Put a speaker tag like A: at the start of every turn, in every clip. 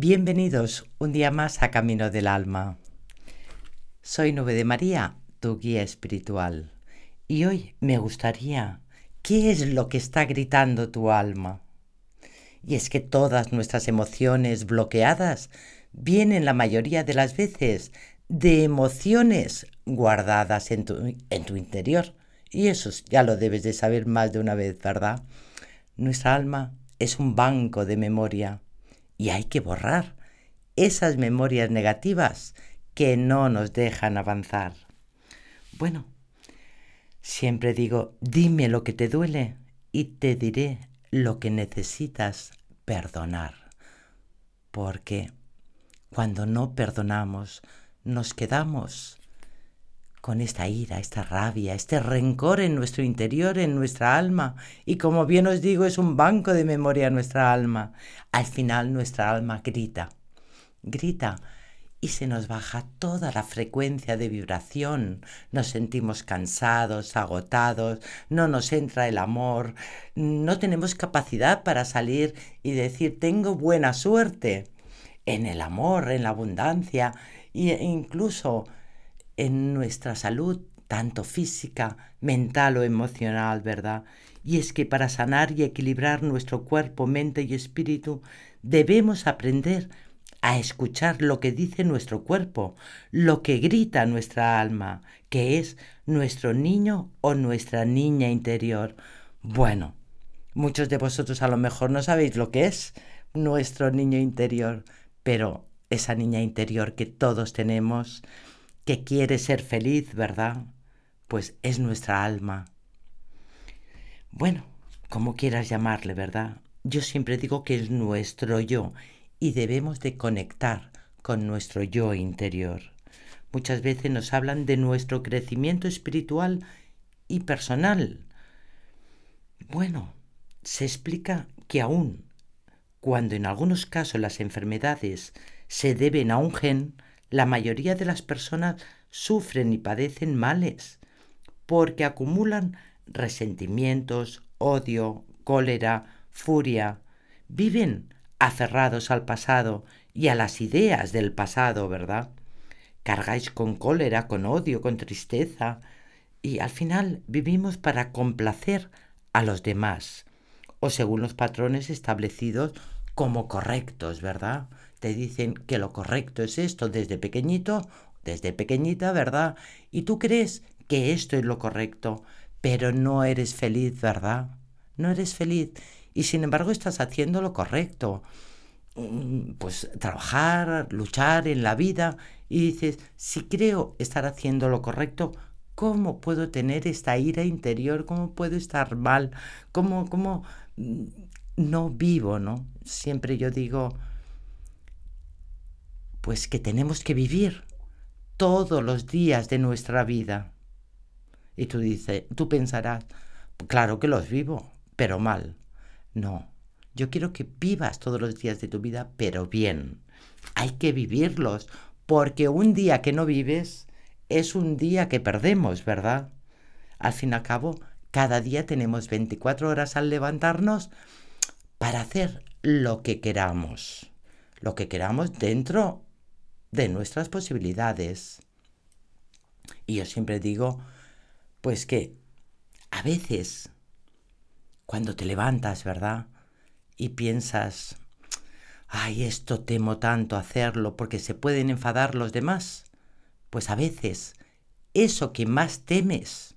A: Bienvenidos un día más a Camino del Alma. Soy Nube de María, tu guía espiritual, y hoy me gustaría, ¿qué es lo que está gritando tu alma? Y es que todas nuestras emociones bloqueadas vienen la mayoría de las veces de emociones guardadas en tu, en tu interior. Y eso ya lo debes de saber más de una vez, ¿verdad? Nuestra alma es un banco de memoria y hay que borrar esas memorias negativas que no nos dejan avanzar. Bueno, siempre digo, dime lo que te duele y te diré lo que necesitas perdonar. Porque cuando no perdonamos, nos quedamos con esta ira, esta rabia, este rencor en nuestro interior, en nuestra alma. Y como bien os digo, es un banco de memoria nuestra alma. Al final nuestra alma grita, grita y se nos baja toda la frecuencia de vibración. Nos sentimos cansados, agotados, no nos entra el amor, no tenemos capacidad para salir y decir tengo buena suerte en el amor, en la abundancia e incluso en nuestra salud, tanto física, mental o emocional, ¿verdad? Y es que para sanar y equilibrar nuestro cuerpo, mente y espíritu, debemos aprender a escuchar lo que dice nuestro cuerpo, lo que grita nuestra alma, que es nuestro niño o nuestra niña interior. Bueno, muchos de vosotros a lo mejor no sabéis lo que es nuestro niño interior, pero esa niña interior que todos tenemos, que quiere ser feliz, ¿verdad? Pues es nuestra alma. Bueno, como quieras llamarle, ¿verdad? Yo siempre digo que es nuestro yo y debemos de conectar con nuestro yo interior. Muchas veces nos hablan de nuestro crecimiento espiritual y personal. Bueno, se explica que aún cuando en algunos casos las enfermedades se deben a un gen, la mayoría de las personas sufren y padecen males porque acumulan resentimientos, odio, cólera, furia, viven aferrados al pasado y a las ideas del pasado, ¿verdad? Cargáis con cólera, con odio, con tristeza, y al final vivimos para complacer a los demás, o según los patrones establecidos como correctos, ¿verdad? Te dicen que lo correcto es esto desde pequeñito, desde pequeñita, ¿verdad? Y tú crees que esto es lo correcto, pero no eres feliz, ¿verdad? No eres feliz y sin embargo estás haciendo lo correcto. Mm, pues trabajar, luchar en la vida y dices, si creo estar haciendo lo correcto, ¿cómo puedo tener esta ira interior? ¿Cómo puedo estar mal? ¿Cómo, cómo mm, no vivo, no? Siempre yo digo, pues que tenemos que vivir todos los días de nuestra vida. Y tú dices, tú pensarás, claro que los vivo, pero mal. No, yo quiero que vivas todos los días de tu vida, pero bien. Hay que vivirlos, porque un día que no vives es un día que perdemos, ¿verdad? Al fin y al cabo, cada día tenemos 24 horas al levantarnos para hacer lo que queramos. Lo que queramos dentro de nuestras posibilidades. Y yo siempre digo, pues que a veces cuando te levantas, ¿verdad? Y piensas, ay, esto temo tanto hacerlo porque se pueden enfadar los demás. Pues a veces eso que más temes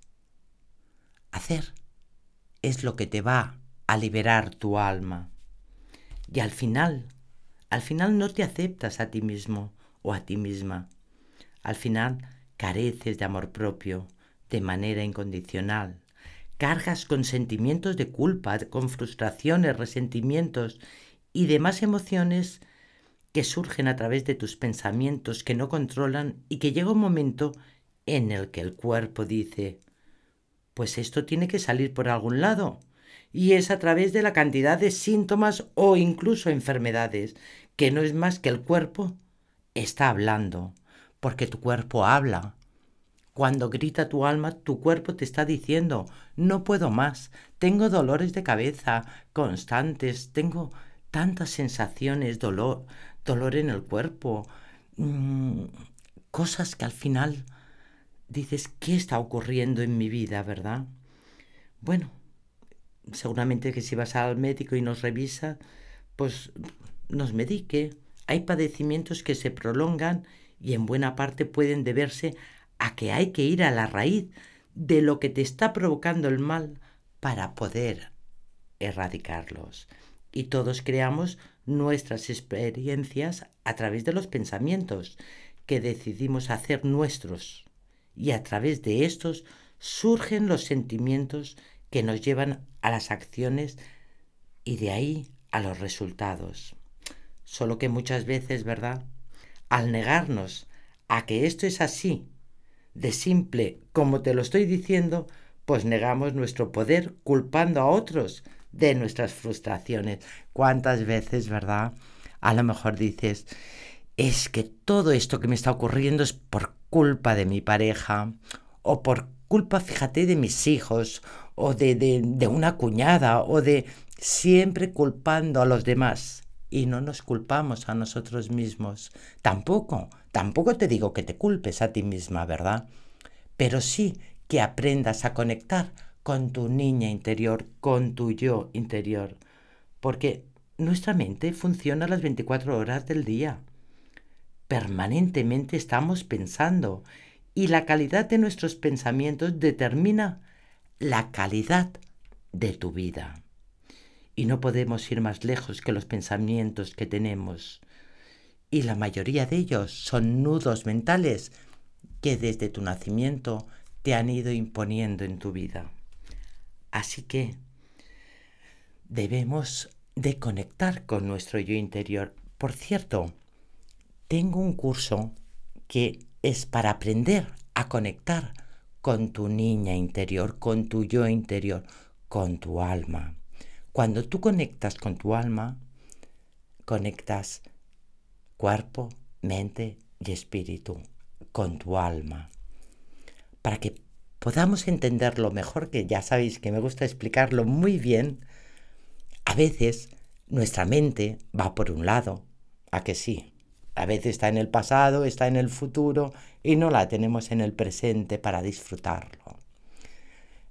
A: hacer es lo que te va a liberar tu alma. Y al final, al final no te aceptas a ti mismo o a ti misma. Al final careces de amor propio de manera incondicional cargas con sentimientos de culpa, con frustraciones, resentimientos y demás emociones que surgen a través de tus pensamientos que no controlan y que llega un momento en el que el cuerpo dice, pues esto tiene que salir por algún lado. Y es a través de la cantidad de síntomas o incluso enfermedades, que no es más que el cuerpo está hablando, porque tu cuerpo habla, cuando grita tu alma, tu cuerpo te está diciendo, no puedo más, tengo dolores de cabeza constantes, tengo tantas sensaciones, dolor, dolor en el cuerpo, mm, cosas que al final dices, ¿qué está ocurriendo en mi vida, verdad? Bueno, seguramente que si vas al médico y nos revisa, pues nos medique. Hay padecimientos que se prolongan y en buena parte pueden deberse a que hay que ir a la raíz de lo que te está provocando el mal para poder erradicarlos. Y todos creamos nuestras experiencias a través de los pensamientos que decidimos hacer nuestros. Y a través de estos surgen los sentimientos que nos llevan a las acciones y de ahí a los resultados. Solo que muchas veces, ¿verdad? Al negarnos a que esto es así, de simple como te lo estoy diciendo, pues negamos nuestro poder culpando a otros de nuestras frustraciones. ¿Cuántas veces, verdad? A lo mejor dices, es que todo esto que me está ocurriendo es por culpa de mi pareja o por culpa, fíjate, de mis hijos o de, de, de una cuñada o de siempre culpando a los demás y no nos culpamos a nosotros mismos. Tampoco, tampoco te digo que te culpes a ti misma, ¿verdad? Pero sí que aprendas a conectar con tu niña interior, con tu yo interior, porque nuestra mente funciona las 24 horas del día. Permanentemente estamos pensando y la calidad de nuestros pensamientos determina la calidad de tu vida. Y no podemos ir más lejos que los pensamientos que tenemos. Y la mayoría de ellos son nudos mentales que desde tu nacimiento te han ido imponiendo en tu vida. Así que debemos de conectar con nuestro yo interior. Por cierto, tengo un curso que es para aprender a conectar con tu niña interior, con tu yo interior, con tu alma. Cuando tú conectas con tu alma, conectas cuerpo, mente y espíritu con tu alma. Para que podamos entenderlo mejor, que ya sabéis que me gusta explicarlo muy bien, a veces nuestra mente va por un lado, a que sí. A veces está en el pasado, está en el futuro y no la tenemos en el presente para disfrutarlo.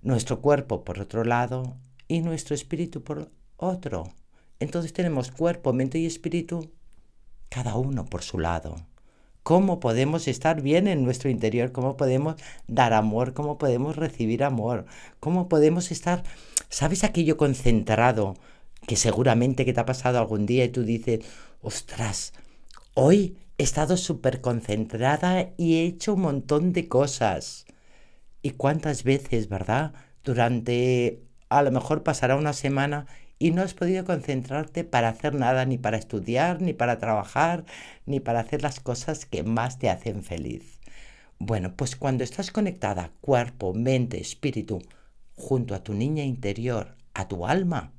A: Nuestro cuerpo, por otro lado, y nuestro espíritu por otro. Entonces tenemos cuerpo, mente y espíritu, cada uno por su lado cómo podemos estar bien en nuestro interior, cómo podemos dar amor, cómo podemos recibir amor, cómo podemos estar, ¿sabes aquello concentrado que seguramente que te ha pasado algún día y tú dices, ostras, hoy he estado súper concentrada y he hecho un montón de cosas. ¿Y cuántas veces, verdad? Durante, a lo mejor pasará una semana y no has podido concentrarte para hacer nada, ni para estudiar, ni para trabajar, ni para hacer las cosas que más te hacen feliz. Bueno, pues cuando estás conectada cuerpo, mente, espíritu, junto a tu niña interior, a tu alma,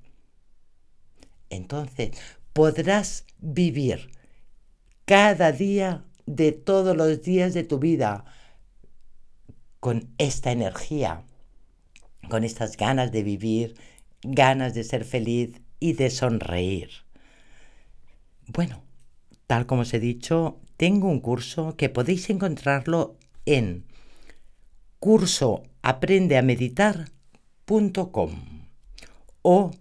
A: entonces podrás vivir cada día de todos los días de tu vida con esta energía, con estas ganas de vivir, ganas de ser feliz y de sonreír. Bueno, tal como os he dicho, tengo un curso que podéis encontrarlo en cursoaprendeameditar.com o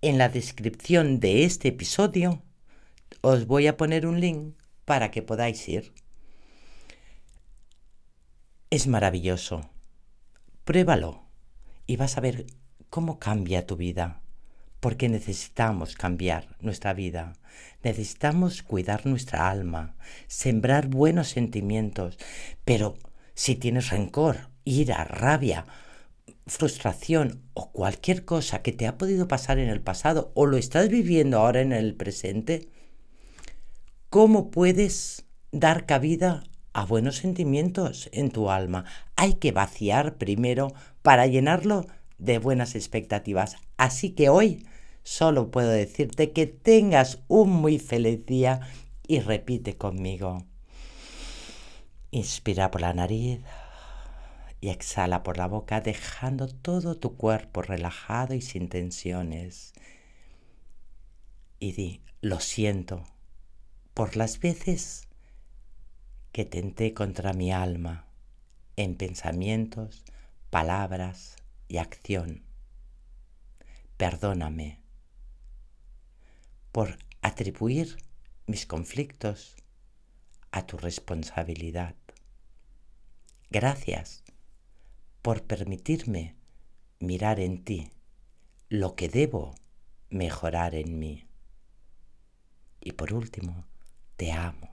A: en la descripción de este episodio os voy a poner un link para que podáis ir. Es maravilloso. Pruébalo y vas a ver cómo cambia tu vida. Porque necesitamos cambiar nuestra vida. Necesitamos cuidar nuestra alma, sembrar buenos sentimientos. Pero si tienes rencor, ira, rabia, frustración o cualquier cosa que te ha podido pasar en el pasado o lo estás viviendo ahora en el presente, ¿cómo puedes dar cabida a buenos sentimientos en tu alma? Hay que vaciar primero para llenarlo de buenas expectativas. Así que hoy solo puedo decirte que tengas un muy feliz día y repite conmigo. Inspira por la nariz y exhala por la boca dejando todo tu cuerpo relajado y sin tensiones. Y di, lo siento por las veces que tenté contra mi alma en pensamientos, palabras y acción. Perdóname por atribuir mis conflictos a tu responsabilidad. Gracias por permitirme mirar en ti lo que debo mejorar en mí. Y por último, te amo.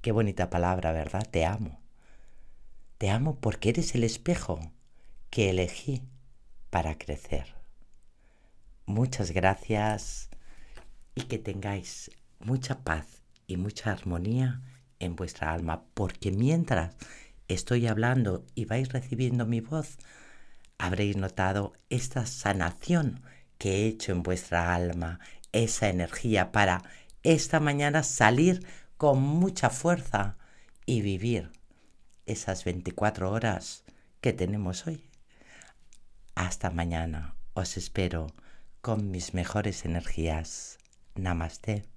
A: Qué bonita palabra, ¿verdad? Te amo. Te amo porque eres el espejo que elegí para crecer. Muchas gracias y que tengáis mucha paz y mucha armonía en vuestra alma, porque mientras estoy hablando y vais recibiendo mi voz, habréis notado esta sanación que he hecho en vuestra alma, esa energía para esta mañana salir con mucha fuerza y vivir esas 24 horas que tenemos hoy. Hasta mañana, os espero con mis mejores energías. Namaste.